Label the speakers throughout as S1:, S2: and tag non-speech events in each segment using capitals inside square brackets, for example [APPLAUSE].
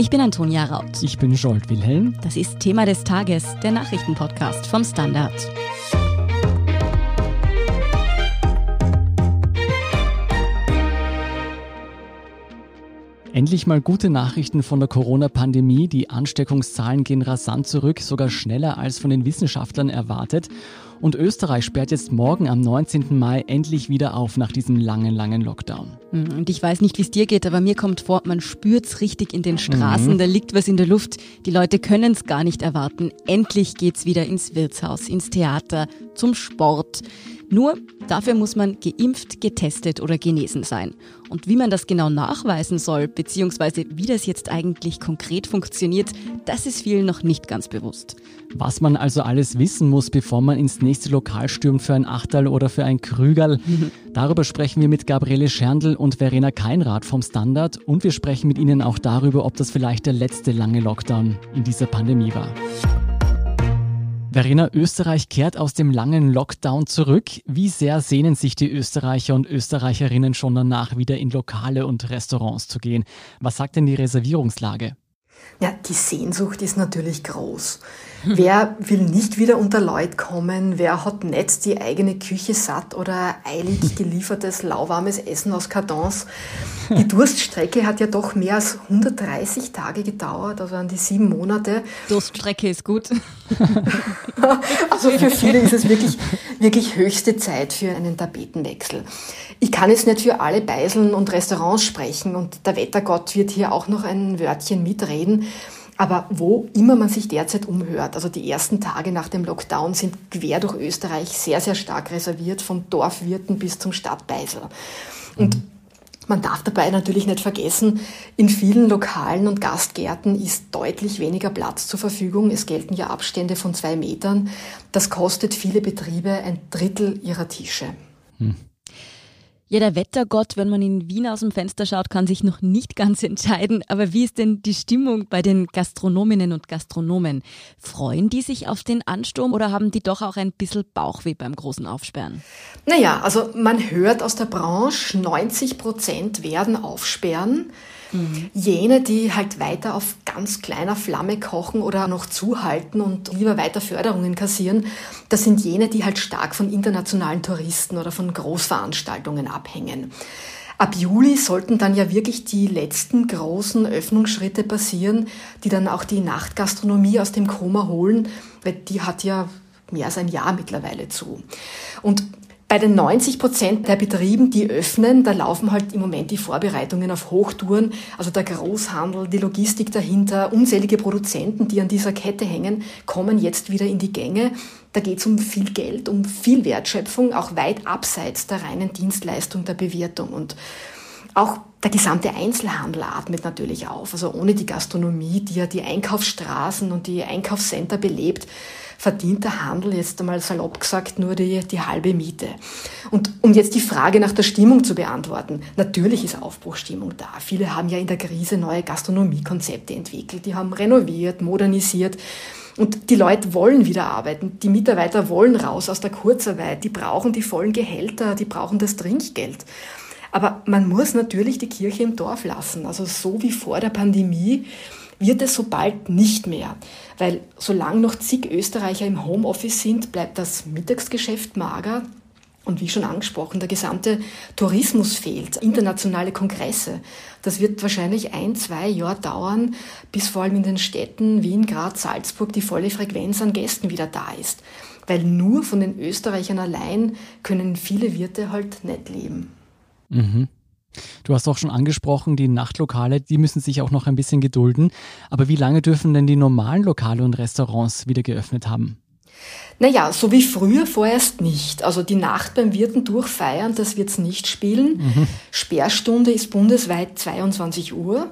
S1: Ich bin Antonia Raut.
S2: Ich bin Scholt Wilhelm.
S1: Das ist Thema des Tages, der Nachrichtenpodcast vom Standard.
S2: Endlich mal gute Nachrichten von der Corona-Pandemie. Die Ansteckungszahlen gehen rasant zurück, sogar schneller als von den Wissenschaftlern erwartet. Und Österreich sperrt jetzt morgen am 19. Mai endlich wieder auf nach diesem langen, langen Lockdown.
S1: Hm, und ich weiß nicht, wie es dir geht, aber mir kommt vor, man spürt es richtig in den Straßen, mhm. da liegt was in der Luft. Die Leute können es gar nicht erwarten. Endlich geht's wieder ins Wirtshaus, ins Theater, zum Sport. Nur dafür muss man geimpft, getestet oder genesen sein. Und wie man das genau nachweisen soll, beziehungsweise wie das jetzt eigentlich konkret funktioniert, das ist vielen noch nicht ganz bewusst.
S2: Was man also alles wissen muss, bevor man ins nächste Lokal stürmt für ein Achterl oder für ein Krügerl, [LAUGHS] darüber sprechen wir mit Gabriele Scherndl und Verena Keinrad vom Standard und wir sprechen mit Ihnen auch darüber, ob das vielleicht der letzte lange Lockdown in dieser Pandemie war. Verena, Österreich kehrt aus dem langen Lockdown zurück. Wie sehr sehnen sich die Österreicher und Österreicherinnen schon danach, wieder in Lokale und Restaurants zu gehen? Was sagt denn die Reservierungslage?
S3: Ja, die Sehnsucht ist natürlich groß. Wer will nicht wieder unter Leute kommen? Wer hat nicht die eigene Küche satt oder eilig [LAUGHS] geliefertes lauwarmes Essen aus Kartons? Die Durststrecke hat ja doch mehr als 130 Tage gedauert, also an die sieben Monate.
S1: Durststrecke ist gut. [LAUGHS]
S3: also für viele ist es wirklich, wirklich höchste Zeit für einen Tapetenwechsel. Ich kann jetzt nicht für alle Beiseln und Restaurants sprechen und der Wettergott wird hier auch noch ein Wörtchen mitreden. Aber wo immer man sich derzeit umhört, also die ersten Tage nach dem Lockdown sind quer durch Österreich sehr, sehr stark reserviert, vom Dorfwirten bis zum Stadtbeisel. Und man darf dabei natürlich nicht vergessen, in vielen Lokalen und Gastgärten ist deutlich weniger Platz zur Verfügung. Es gelten ja Abstände von zwei Metern. Das kostet viele Betriebe ein Drittel ihrer Tische. Hm.
S1: Ja, der Wettergott, wenn man in Wien aus dem Fenster schaut, kann sich noch nicht ganz entscheiden. Aber wie ist denn die Stimmung bei den Gastronominnen und Gastronomen? Freuen die sich auf den Ansturm oder haben die doch auch ein bisschen Bauchweh beim großen Aufsperren?
S3: Naja, also man hört aus der Branche, 90 Prozent werden aufsperren. Mhm. Jene, die halt weiter auf ganz kleiner Flamme kochen oder noch zuhalten und lieber weiter Förderungen kassieren, das sind jene, die halt stark von internationalen Touristen oder von Großveranstaltungen abhängen. Ab Juli sollten dann ja wirklich die letzten großen Öffnungsschritte passieren, die dann auch die Nachtgastronomie aus dem Koma holen, weil die hat ja mehr als ein Jahr mittlerweile zu. Und bei den 90 Prozent der Betrieben, die öffnen, da laufen halt im Moment die Vorbereitungen auf Hochtouren. Also der Großhandel, die Logistik dahinter, unzählige Produzenten, die an dieser Kette hängen, kommen jetzt wieder in die Gänge. Da geht es um viel Geld, um viel Wertschöpfung, auch weit abseits der reinen Dienstleistung der Bewirtung. Und auch der gesamte Einzelhandel atmet natürlich auf. Also ohne die Gastronomie, die ja die Einkaufsstraßen und die Einkaufscenter belebt, verdient der Handel jetzt einmal salopp gesagt nur die, die halbe Miete. Und um jetzt die Frage nach der Stimmung zu beantworten, natürlich ist Aufbruchstimmung da. Viele haben ja in der Krise neue Gastronomiekonzepte entwickelt, die haben renoviert, modernisiert. Und die Leute wollen wieder arbeiten. Die Mitarbeiter wollen raus aus der Kurzarbeit. Die brauchen die vollen Gehälter, die brauchen das Trinkgeld. Aber man muss natürlich die Kirche im Dorf lassen. Also so wie vor der Pandemie wird es so bald nicht mehr. Weil solange noch zig Österreicher im Homeoffice sind, bleibt das Mittagsgeschäft mager. Und wie schon angesprochen, der gesamte Tourismus fehlt, internationale Kongresse. Das wird wahrscheinlich ein, zwei Jahre dauern, bis vor allem in den Städten Wien, Graz, Salzburg die volle Frequenz an Gästen wieder da ist. Weil nur von den Österreichern allein können viele Wirte halt nicht leben.
S2: Mhm. Du hast auch schon angesprochen, die Nachtlokale, die müssen sich auch noch ein bisschen gedulden. Aber wie lange dürfen denn die normalen Lokale und Restaurants wieder geöffnet haben?
S3: Naja, so wie früher vorerst nicht. Also die Nacht beim Wirten durchfeiern, das wird's nicht spielen. Mhm. Sperrstunde ist bundesweit 22 Uhr.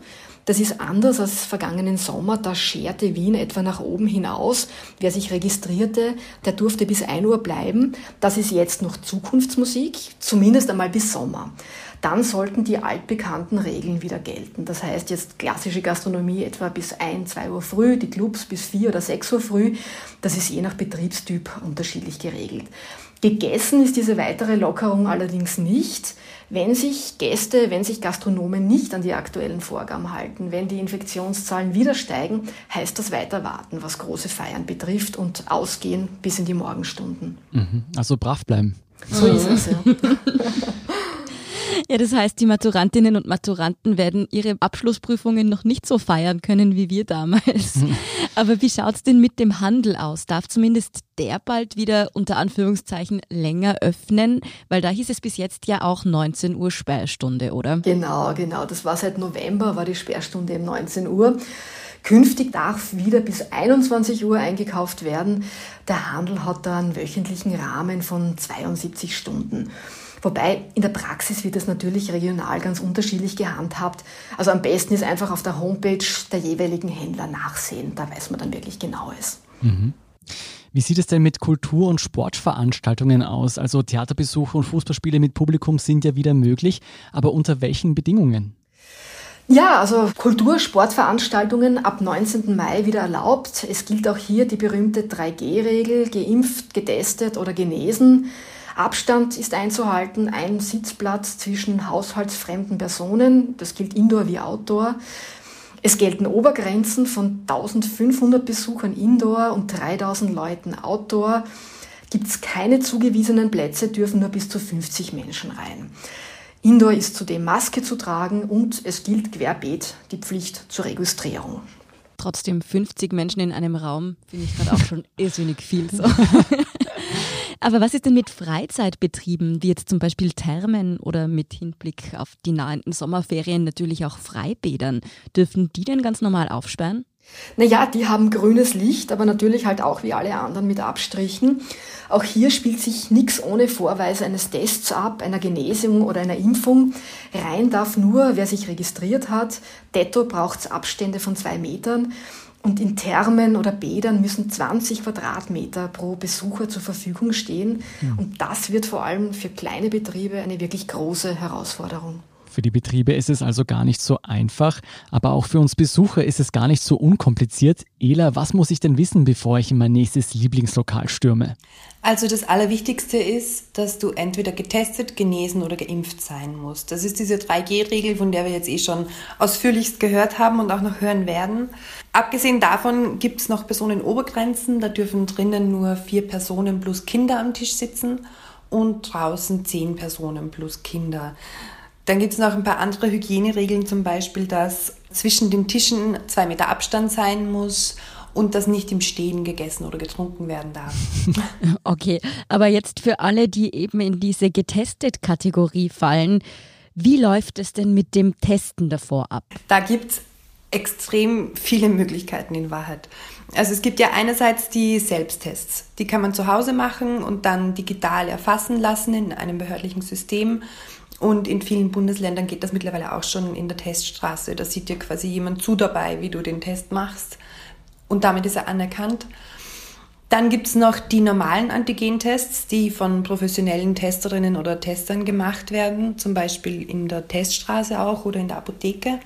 S3: Das ist anders als vergangenen Sommer. Da scherte Wien etwa nach oben hinaus. Wer sich registrierte, der durfte bis 1 Uhr bleiben. Das ist jetzt noch Zukunftsmusik, zumindest einmal bis Sommer. Dann sollten die altbekannten Regeln wieder gelten. Das heißt jetzt klassische Gastronomie etwa bis 1, 2 Uhr früh, die Clubs bis 4 oder 6 Uhr früh. Das ist je nach Betriebstyp unterschiedlich geregelt. Gegessen ist diese weitere Lockerung allerdings nicht, wenn sich Gäste, wenn sich Gastronomen nicht an die aktuellen Vorgaben halten. Wenn die Infektionszahlen wieder steigen, heißt das weiter warten, was große Feiern betrifft und ausgehen bis in die Morgenstunden.
S2: Mhm. Also brav bleiben.
S3: So ist es, ja. [LAUGHS]
S1: Ja, das heißt, die Maturantinnen und Maturanten werden ihre Abschlussprüfungen noch nicht so feiern können wie wir damals. Aber wie schaut's denn mit dem Handel aus? Darf zumindest der bald wieder unter Anführungszeichen länger öffnen? Weil da hieß es bis jetzt ja auch 19 Uhr Sperrstunde, oder?
S3: Genau, genau. Das war seit November, war die Sperrstunde um 19 Uhr. Künftig darf wieder bis 21 Uhr eingekauft werden. Der Handel hat da einen wöchentlichen Rahmen von 72 Stunden. Wobei in der Praxis wird es natürlich regional ganz unterschiedlich gehandhabt. Also am besten ist einfach auf der Homepage der jeweiligen Händler nachsehen. Da weiß man dann wirklich genaues.
S2: Mhm. Wie sieht es denn mit Kultur- und Sportveranstaltungen aus? Also Theaterbesuche und Fußballspiele mit Publikum sind ja wieder möglich, aber unter welchen Bedingungen?
S3: Ja, also Kultur-, Sportveranstaltungen ab 19. Mai wieder erlaubt. Es gilt auch hier die berühmte 3G-Regel, geimpft, getestet oder genesen. Abstand ist einzuhalten, ein Sitzplatz zwischen haushaltsfremden Personen, das gilt Indoor wie Outdoor. Es gelten Obergrenzen von 1500 Besuchern Indoor und 3000 Leuten Outdoor. Gibt es keine zugewiesenen Plätze, dürfen nur bis zu 50 Menschen rein. Indoor ist zudem Maske zu tragen und es gilt querbeet die Pflicht zur Registrierung.
S1: Trotzdem 50 Menschen in einem Raum finde ich gerade auch schon irrsinnig viel. So. [LAUGHS] Aber was ist denn mit Freizeitbetrieben, wie jetzt zum Beispiel Thermen oder mit Hinblick auf die nahenden Sommerferien natürlich auch Freibädern? Dürfen die denn ganz normal aufsperren?
S3: Naja, die haben grünes Licht, aber natürlich halt auch wie alle anderen mit Abstrichen. Auch hier spielt sich nichts ohne Vorweise eines Tests ab, einer Genesung oder einer Impfung. Rein darf nur, wer sich registriert hat. Detto braucht es Abstände von zwei Metern. Und in Thermen oder Bädern müssen 20 Quadratmeter pro Besucher zur Verfügung stehen. Ja. Und das wird vor allem für kleine Betriebe eine wirklich große Herausforderung.
S2: Für die Betriebe ist es also gar nicht so einfach, aber auch für uns Besucher ist es gar nicht so unkompliziert. Ela, was muss ich denn wissen, bevor ich in mein nächstes Lieblingslokal stürme?
S4: Also das Allerwichtigste ist, dass du entweder getestet, genesen oder geimpft sein musst. Das ist diese 3G-Regel, von der wir jetzt eh schon ausführlichst gehört haben und auch noch hören werden. Abgesehen davon gibt es noch Personenobergrenzen. Da dürfen drinnen nur vier Personen plus Kinder am Tisch sitzen und draußen zehn Personen plus Kinder. Dann gibt es noch ein paar andere Hygieneregeln, zum Beispiel, dass zwischen den Tischen zwei Meter Abstand sein muss und dass nicht im Stehen gegessen oder getrunken werden darf. [LAUGHS]
S1: Okay, aber jetzt für alle, die eben in diese getestet-Kategorie fallen, wie läuft es denn mit dem Testen davor ab?
S4: Da gibt es extrem viele Möglichkeiten in Wahrheit. Also es gibt ja einerseits die Selbsttests. Die kann man zu Hause machen und dann digital erfassen lassen in einem behördlichen System. Und in vielen Bundesländern geht das mittlerweile auch schon in der Teststraße. Da sieht dir quasi jemand zu dabei, wie du den Test machst. Und damit ist er anerkannt. Dann gibt es noch die normalen Antigentests, die von professionellen Testerinnen oder Testern gemacht werden, zum Beispiel in der Teststraße auch oder in der Apotheke.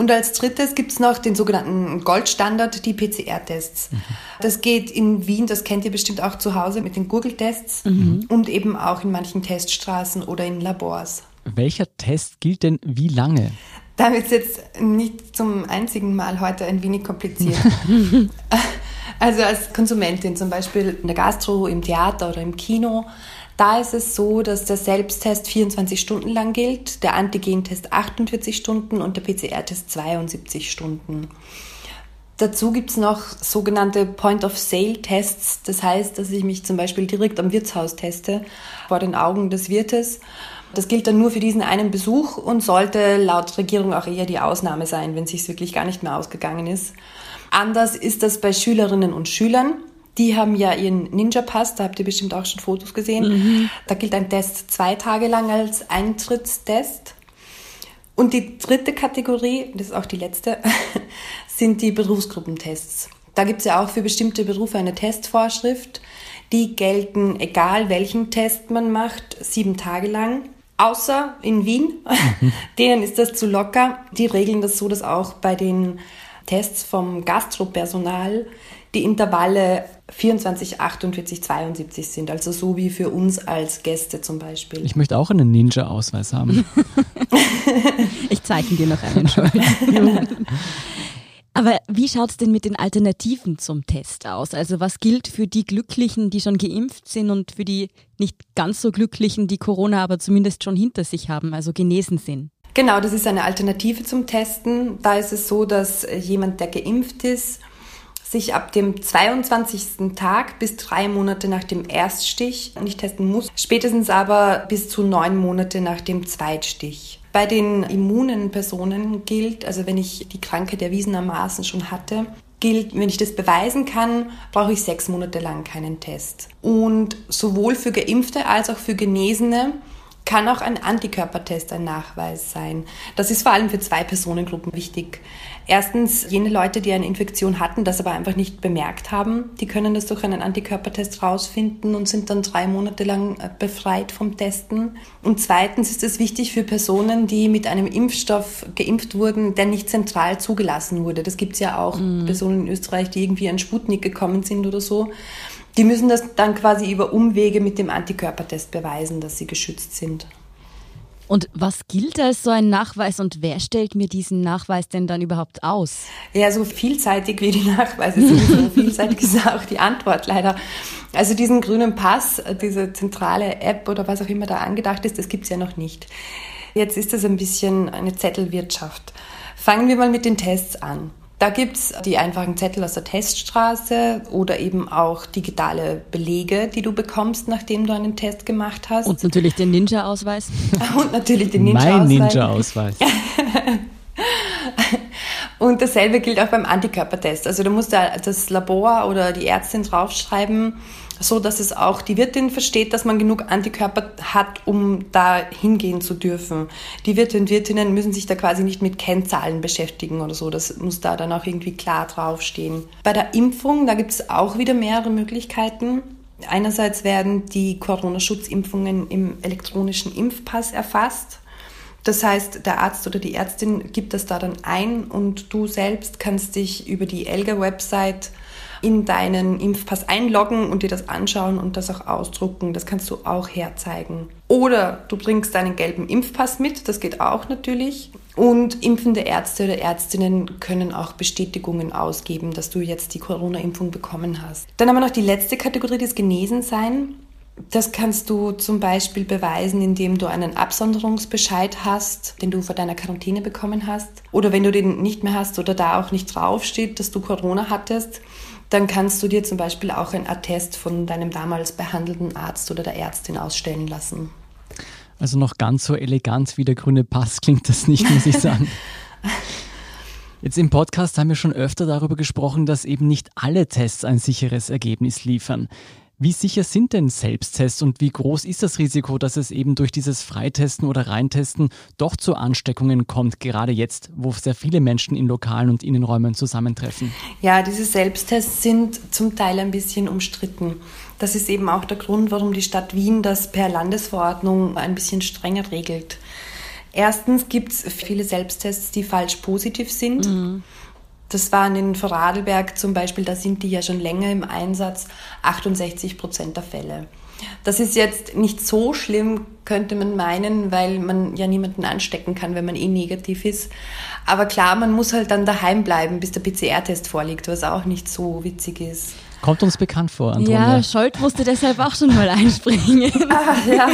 S4: Und als drittes gibt es noch den sogenannten Goldstandard, die PCR-Tests. Mhm. Das geht in Wien, das kennt ihr bestimmt auch zu Hause mit den Google-Tests mhm. und eben auch in manchen Teststraßen oder in Labors.
S2: Welcher Test gilt denn wie lange?
S4: Da wird es jetzt nicht zum einzigen Mal heute ein wenig kompliziert. [LAUGHS] also als Konsumentin zum Beispiel in der Gastro, im Theater oder im Kino da ist es so, dass der Selbsttest 24 Stunden lang gilt, der Antigentest 48 Stunden und der PCR-Test 72 Stunden. Dazu gibt es noch sogenannte Point-of-Sale-Tests. Das heißt, dass ich mich zum Beispiel direkt am Wirtshaus teste, vor den Augen des Wirtes. Das gilt dann nur für diesen einen Besuch und sollte laut Regierung auch eher die Ausnahme sein, wenn es sich wirklich gar nicht mehr ausgegangen ist. Anders ist das bei Schülerinnen und Schülern. Die haben ja ihren Ninja-Pass, da habt ihr bestimmt auch schon Fotos gesehen. Mhm. Da gilt ein Test zwei Tage lang als Eintrittstest. Und die dritte Kategorie, das ist auch die letzte, [LAUGHS] sind die Berufsgruppentests. Da gibt es ja auch für bestimmte Berufe eine Testvorschrift. Die gelten, egal welchen Test man macht, sieben Tage lang. Außer in Wien, mhm. [LAUGHS] denen ist das zu locker. Die regeln das so, dass auch bei den Tests vom Gastropersonal die Intervalle 24, 48, 72 sind. Also so wie für uns als Gäste zum Beispiel.
S2: Ich möchte auch einen Ninja-Ausweis haben. [LAUGHS]
S1: ich zeichne dir noch einen schon. Aber wie schaut es denn mit den Alternativen zum Test aus? Also was gilt für die Glücklichen, die schon geimpft sind und für die nicht ganz so Glücklichen, die Corona aber zumindest schon hinter sich haben, also genesen sind?
S4: Genau, das ist eine Alternative zum Testen. Da ist es so, dass jemand, der geimpft ist, sich ab dem 22. Tag bis drei Monate nach dem Erststich nicht testen muss, spätestens aber bis zu neun Monate nach dem Zweitstich. Bei den immunen Personen gilt, also wenn ich die Krankheit erwiesenermaßen schon hatte, gilt, wenn ich das beweisen kann, brauche ich sechs Monate lang keinen Test. Und sowohl für Geimpfte als auch für Genesene kann auch ein Antikörpertest ein Nachweis sein. Das ist vor allem für zwei Personengruppen wichtig. Erstens jene Leute, die eine Infektion hatten, das aber einfach nicht bemerkt haben, die können das durch einen Antikörpertest rausfinden und sind dann drei Monate lang äh, befreit vom Testen. Und zweitens ist es wichtig für Personen, die mit einem Impfstoff geimpft wurden, der nicht zentral zugelassen wurde. Das gibt es ja auch mhm. Personen in Österreich, die irgendwie an Sputnik gekommen sind oder so. Die müssen das dann quasi über Umwege mit dem Antikörpertest beweisen, dass sie geschützt sind.
S1: Und was gilt als so ein Nachweis und wer stellt mir diesen Nachweis denn dann überhaupt aus?
S4: Ja, so vielseitig wie die Nachweise sind, so [LAUGHS] vielseitig ist auch die Antwort leider. Also diesen grünen Pass, diese zentrale App oder was auch immer da angedacht ist, das gibt es ja noch nicht. Jetzt ist das ein bisschen eine Zettelwirtschaft. Fangen wir mal mit den Tests an. Da gibt es die einfachen Zettel aus der Teststraße oder eben auch digitale Belege, die du bekommst, nachdem du einen Test gemacht hast.
S1: Und natürlich den Ninja-Ausweis. [LAUGHS]
S4: Und natürlich den Ninja-Ausweis.
S2: Mein Ninja-Ausweis. [LAUGHS]
S4: Und dasselbe gilt auch beim Antikörpertest. Also du musst da das Labor oder die Ärztin draufschreiben, so dass es auch die Wirtin versteht, dass man genug Antikörper hat, um da hingehen zu dürfen. Die Wirte und Wirtinnen müssen sich da quasi nicht mit Kennzahlen beschäftigen oder so. Das muss da dann auch irgendwie klar draufstehen. Bei der Impfung, da gibt es auch wieder mehrere Möglichkeiten. Einerseits werden die Corona-Schutzimpfungen im elektronischen Impfpass erfasst. Das heißt, der Arzt oder die Ärztin gibt das da dann ein und du selbst kannst dich über die ELGA-Website in deinen Impfpass einloggen und dir das anschauen und das auch ausdrucken. Das kannst du auch herzeigen. Oder du bringst deinen gelben Impfpass mit, das geht auch natürlich. Und impfende Ärzte oder Ärztinnen können auch Bestätigungen ausgeben, dass du jetzt die Corona-Impfung bekommen hast. Dann haben wir noch die letzte Kategorie, das Genesensein. Das kannst du zum Beispiel beweisen, indem du einen Absonderungsbescheid hast, den du vor deiner Quarantäne bekommen hast. Oder wenn du den nicht mehr hast oder da auch nicht draufsteht, dass du Corona hattest, dann kannst du dir zum Beispiel auch ein Attest von deinem damals behandelten Arzt oder der Ärztin ausstellen lassen.
S2: Also noch ganz so elegant wie der grüne Pass klingt das nicht, muss ich sagen. [LAUGHS] Jetzt im Podcast haben wir schon öfter darüber gesprochen, dass eben nicht alle Tests ein sicheres Ergebnis liefern. Wie sicher sind denn Selbsttests und wie groß ist das Risiko, dass es eben durch dieses Freitesten oder Reintesten doch zu Ansteckungen kommt, gerade jetzt, wo sehr viele Menschen in Lokalen und Innenräumen zusammentreffen?
S4: Ja, diese Selbsttests sind zum Teil ein bisschen umstritten. Das ist eben auch der Grund, warum die Stadt Wien das per Landesverordnung ein bisschen strenger regelt. Erstens gibt es viele Selbsttests, die falsch positiv sind. Mhm. Das waren in Vorarlberg zum Beispiel, da sind die ja schon länger im Einsatz, 68 Prozent der Fälle. Das ist jetzt nicht so schlimm, könnte man meinen, weil man ja niemanden anstecken kann, wenn man eh negativ ist. Aber klar, man muss halt dann daheim bleiben, bis der PCR-Test vorliegt, was auch nicht so witzig ist.
S2: Kommt uns bekannt vor, Antonia.
S1: Ja, Scholt musste deshalb auch schon mal einspringen. [LAUGHS]
S4: ah, ja.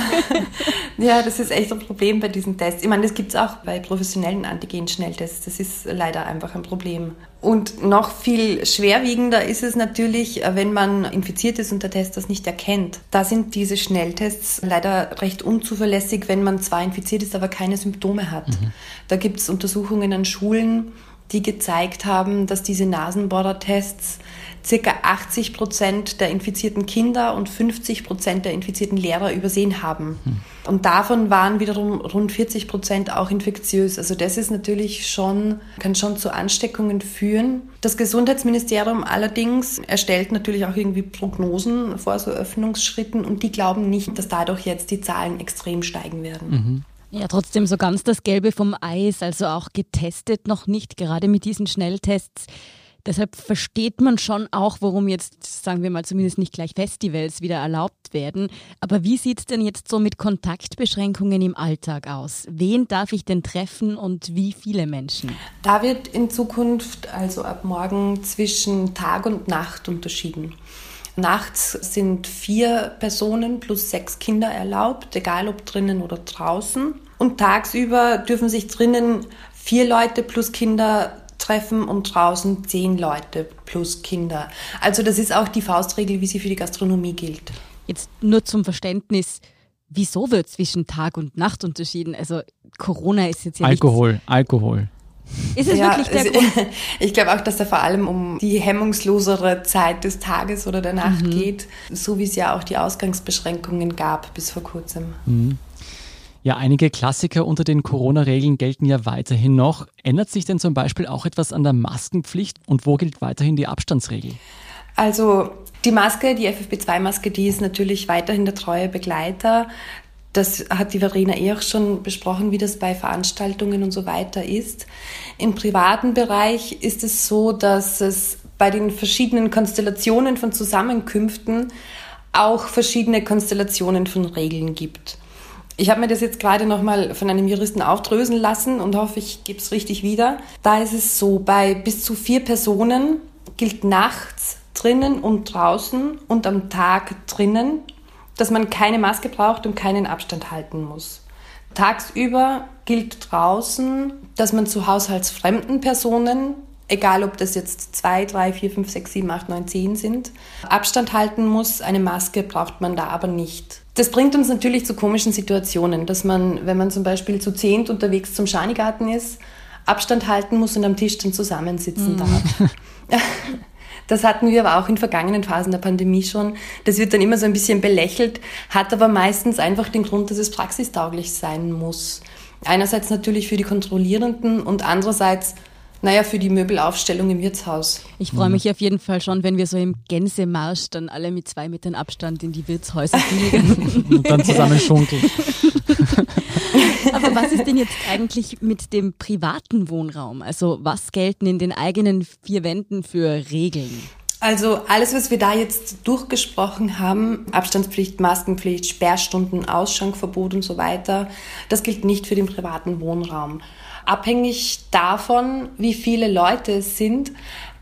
S4: ja, das ist echt ein Problem bei diesen Tests. Ich meine, das gibt es auch bei professionellen Antigen-Schnelltests. Das ist leider einfach ein Problem. Und noch viel schwerwiegender ist es natürlich, wenn man infiziert ist und der Test das nicht erkennt. Da sind diese Schnelltests leider recht unzuverlässig, wenn man zwar infiziert ist, aber keine Symptome hat. Mhm. Da gibt es Untersuchungen an Schulen, die gezeigt haben, dass diese Nasenbohrertests circa 80 Prozent der infizierten Kinder und 50 Prozent der infizierten Lehrer übersehen haben. Hm. Und davon waren wiederum rund 40 Prozent auch infektiös. Also das ist natürlich schon, kann schon zu Ansteckungen führen. Das Gesundheitsministerium allerdings erstellt natürlich auch irgendwie Prognosen vor so Öffnungsschritten und die glauben nicht, dass dadurch jetzt die Zahlen extrem steigen werden. Mhm.
S1: Ja, trotzdem so ganz das Gelbe vom Eis, also auch getestet noch nicht, gerade mit diesen Schnelltests. Deshalb versteht man schon auch, warum jetzt, sagen wir mal, zumindest nicht gleich Festivals wieder erlaubt werden. Aber wie sieht es denn jetzt so mit Kontaktbeschränkungen im Alltag aus? Wen darf ich denn treffen und wie viele Menschen?
S4: Da wird in Zukunft, also ab morgen, zwischen Tag und Nacht unterschieden. Nachts sind vier Personen plus sechs Kinder erlaubt, egal ob drinnen oder draußen. Und tagsüber dürfen sich drinnen vier Leute plus Kinder treffen und draußen zehn Leute plus Kinder. Also das ist auch die Faustregel, wie sie für die Gastronomie gilt.
S1: Jetzt nur zum Verständnis, wieso wird zwischen Tag und Nacht unterschieden? Also Corona ist jetzt ja
S2: Alkohol,
S1: nichts.
S2: Alkohol.
S1: Ist es ja, wirklich der
S4: es,
S1: Grund? [LAUGHS]
S4: Ich glaube auch, dass da vor allem um die hemmungslosere Zeit des Tages oder der Nacht mhm. geht, so wie es ja auch die Ausgangsbeschränkungen gab bis vor kurzem.
S2: Mhm. Ja, einige Klassiker unter den Corona-Regeln gelten ja weiterhin noch. Ändert sich denn zum Beispiel auch etwas an der Maskenpflicht und wo gilt weiterhin die Abstandsregel?
S4: Also die Maske, die FFP2-Maske, die ist natürlich weiterhin der treue Begleiter. Das hat die Verena eh auch schon besprochen, wie das bei Veranstaltungen und so weiter ist. Im privaten Bereich ist es so, dass es bei den verschiedenen Konstellationen von Zusammenkünften auch verschiedene Konstellationen von Regeln gibt. Ich habe mir das jetzt gerade nochmal von einem Juristen aufdröseln lassen und hoffe, ich gebe es richtig wieder. Da ist es so, bei bis zu vier Personen gilt nachts drinnen und draußen und am Tag drinnen, dass man keine Maske braucht und keinen Abstand halten muss. Tagsüber gilt draußen, dass man zu haushaltsfremden Personen egal ob das jetzt zwei, drei, vier, fünf, sechs, sieben, acht, neun, zehn sind, Abstand halten muss. Eine Maske braucht man da aber nicht. Das bringt uns natürlich zu komischen Situationen, dass man, wenn man zum Beispiel zu zehnt unterwegs zum Schanigarten ist, Abstand halten muss und am Tisch dann zusammensitzen mhm. darf. [LAUGHS] Das hatten wir aber auch in vergangenen Phasen der Pandemie schon. Das wird dann immer so ein bisschen belächelt, hat aber meistens einfach den Grund, dass es praxistauglich sein muss. Einerseits natürlich für die Kontrollierenden und andererseits naja, für die Möbelaufstellung im Wirtshaus.
S1: Ich freue mich auf jeden Fall schon, wenn wir so im Gänsemarsch dann alle mit zwei Metern Abstand in die Wirtshäuser fliegen. [LAUGHS]
S2: Und dann zusammen schunkeln. [LAUGHS]
S1: Aber was ist denn jetzt eigentlich mit dem privaten Wohnraum? Also was gelten in den eigenen vier Wänden für Regeln?
S4: Also alles, was wir da jetzt durchgesprochen haben, Abstandspflicht, Maskenpflicht, Sperrstunden, Ausschankverbot und so weiter, das gilt nicht für den privaten Wohnraum. Abhängig davon, wie viele Leute es sind,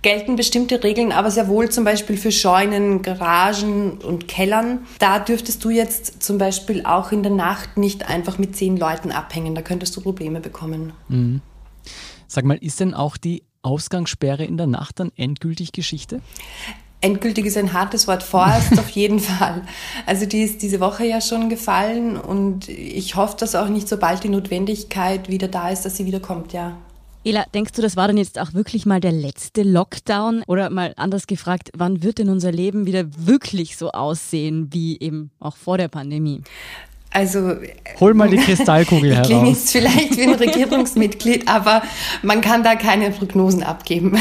S4: gelten bestimmte Regeln, aber sehr wohl zum Beispiel für Scheunen, Garagen und Kellern. Da dürftest du jetzt zum Beispiel auch in der Nacht nicht einfach mit zehn Leuten abhängen. Da könntest du Probleme bekommen.
S2: Mhm. Sag mal, ist denn auch die Ausgangssperre in der Nacht dann endgültig Geschichte?
S4: Endgültig ist ein hartes Wort, vorerst [LAUGHS] auf jeden Fall. Also die ist diese Woche ja schon gefallen und ich hoffe, dass auch nicht so bald die Notwendigkeit wieder da ist, dass sie wiederkommt, ja.
S1: Ela, denkst du, das war dann jetzt auch wirklich mal der letzte Lockdown? Oder mal anders gefragt, wann wird denn unser Leben wieder wirklich so aussehen wie eben auch vor der Pandemie?
S4: Also
S2: hol mal die Kristallkugel [LAUGHS] heraus.
S4: Klingt jetzt vielleicht wie ein Regierungsmitglied, [LAUGHS] aber man kann da keine Prognosen abgeben.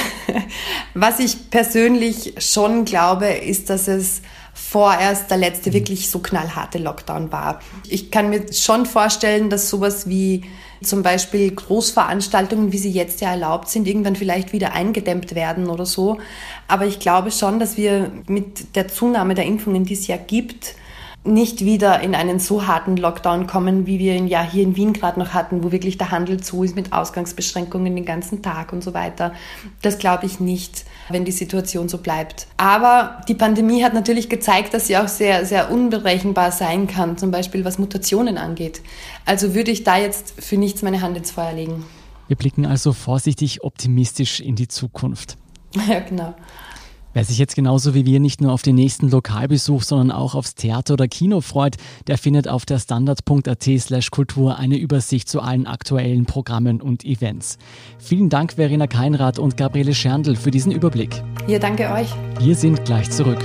S4: Was ich persönlich schon glaube, ist, dass es vorerst der letzte wirklich so knallharte Lockdown war. Ich kann mir schon vorstellen, dass sowas wie zum Beispiel Großveranstaltungen, wie sie jetzt ja erlaubt sind, irgendwann vielleicht wieder eingedämmt werden oder so. Aber ich glaube schon, dass wir mit der Zunahme der Impfungen, die es ja gibt, nicht wieder in einen so harten Lockdown kommen, wie wir ihn ja hier in Wien gerade noch hatten, wo wirklich der Handel zu ist mit Ausgangsbeschränkungen den ganzen Tag und so weiter. Das glaube ich nicht, wenn die Situation so bleibt. Aber die Pandemie hat natürlich gezeigt, dass sie auch sehr, sehr unberechenbar sein kann, zum Beispiel was Mutationen angeht. Also würde ich da jetzt für nichts meine Hand ins Feuer legen.
S2: Wir blicken also vorsichtig optimistisch in die Zukunft. [LAUGHS]
S4: Ja, genau.
S2: Wer sich jetzt genauso wie wir nicht nur auf den nächsten Lokalbesuch, sondern auch aufs Theater oder Kino freut, der findet auf der standard.at slash Kultur eine Übersicht zu allen aktuellen Programmen und Events. Vielen Dank Verena Keinrad und Gabriele Scherndl für diesen Überblick.
S4: Ja, danke euch.
S2: Wir sind gleich zurück.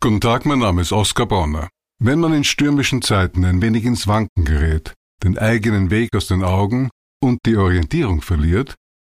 S5: Guten Tag, mein Name ist Oskar Bonner. Wenn man in stürmischen Zeiten ein wenig ins Wanken gerät, den eigenen Weg aus den Augen und die Orientierung verliert,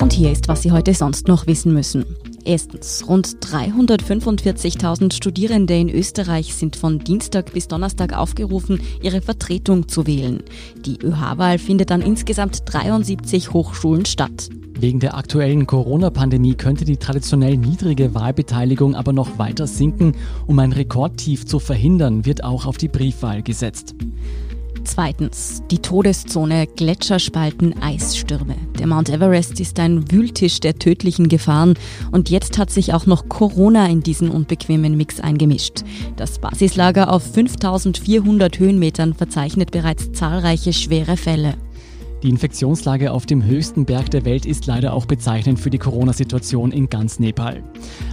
S1: Und hier ist, was Sie heute sonst noch wissen müssen. Erstens, rund 345.000 Studierende in Österreich sind von Dienstag bis Donnerstag aufgerufen, ihre Vertretung zu wählen. Die ÖH-Wahl findet an insgesamt 73 Hochschulen statt.
S2: Wegen der aktuellen Corona-Pandemie könnte die traditionell niedrige Wahlbeteiligung aber noch weiter sinken. Um ein Rekordtief zu verhindern, wird auch auf die Briefwahl gesetzt.
S1: Zweitens, die Todeszone, Gletscherspalten, Eisstürme. Der Mount Everest ist ein Wühltisch der tödlichen Gefahren und jetzt hat sich auch noch Corona in diesen unbequemen Mix eingemischt. Das Basislager auf 5400 Höhenmetern verzeichnet bereits zahlreiche schwere Fälle.
S2: Die Infektionslage auf dem höchsten Berg der Welt ist leider auch bezeichnend für die Corona-Situation in ganz Nepal.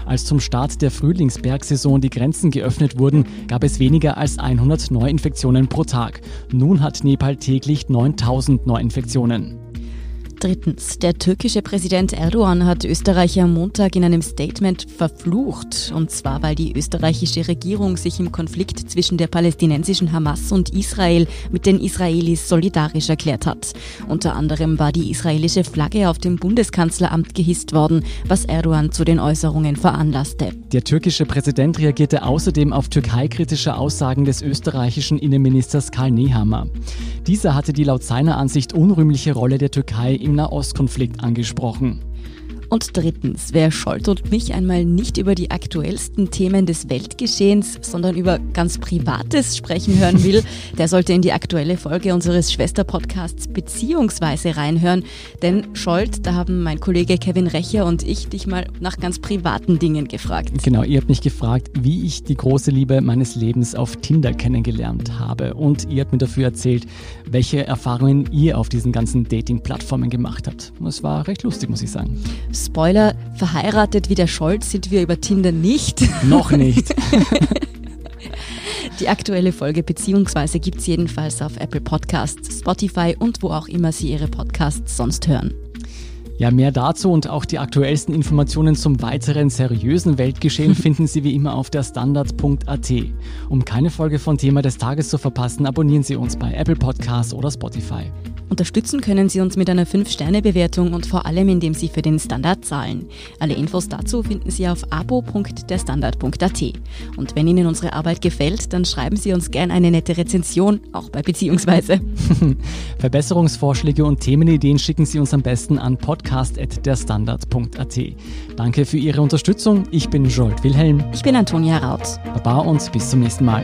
S2: Als zum Start der Frühlingsbergsaison die Grenzen geöffnet wurden, gab es weniger als 100 Neuinfektionen pro Tag. Nun hat Nepal täglich 9000 Neuinfektionen.
S1: Drittens, der türkische Präsident Erdogan hat Österreich am Montag in einem Statement verflucht. Und zwar, weil die österreichische Regierung sich im Konflikt zwischen der palästinensischen Hamas und Israel mit den Israelis solidarisch erklärt hat. Unter anderem war die israelische Flagge auf dem Bundeskanzleramt gehisst worden, was Erdogan zu den Äußerungen veranlasste.
S2: Der türkische Präsident reagierte außerdem auf türkeikritische Aussagen des österreichischen Innenministers Karl Nehammer. Dieser hatte die laut seiner Ansicht unrühmliche Rolle der Türkei im Nahostkonflikt angesprochen.
S1: Und drittens, wer Scholz und mich einmal nicht über die aktuellsten Themen des Weltgeschehens, sondern über ganz Privates sprechen hören will, [LAUGHS] der sollte in die aktuelle Folge unseres Schwesterpodcasts Beziehungsweise reinhören. Denn Scholz, da haben mein Kollege Kevin Recher und ich dich mal nach ganz privaten Dingen gefragt.
S2: Genau, ihr habt mich gefragt, wie ich die große Liebe meines Lebens auf Tinder kennengelernt habe. Und ihr habt mir dafür erzählt, welche Erfahrungen ihr auf diesen ganzen Dating-Plattformen gemacht habt. Und es war recht lustig, muss ich sagen.
S1: Spoiler, verheiratet wie der Scholz sind wir über Tinder nicht.
S2: Noch nicht. [LAUGHS]
S1: Die aktuelle Folge beziehungsweise gibt es jedenfalls auf Apple Podcasts, Spotify und wo auch immer Sie Ihre Podcasts sonst hören.
S2: Ja, mehr dazu und auch die aktuellsten Informationen zum weiteren seriösen Weltgeschehen [LAUGHS] finden Sie wie immer auf der Standard.at. Um keine Folge von Thema des Tages zu verpassen, abonnieren Sie uns bei Apple Podcasts oder Spotify.
S1: Unterstützen können Sie uns mit einer 5-Sterne-Bewertung und vor allem, indem Sie für den Standard zahlen. Alle Infos dazu finden Sie auf abo.derstandard.at. Und wenn Ihnen unsere Arbeit gefällt, dann schreiben Sie uns gerne eine nette Rezension, auch bei Beziehungsweise. [LAUGHS]
S2: Verbesserungsvorschläge und Themenideen schicken Sie uns am besten an podcast.derstandard.at. Danke für Ihre Unterstützung. Ich bin Jolt Wilhelm.
S1: Ich bin Antonia Raut.
S2: Baba und bis zum nächsten Mal.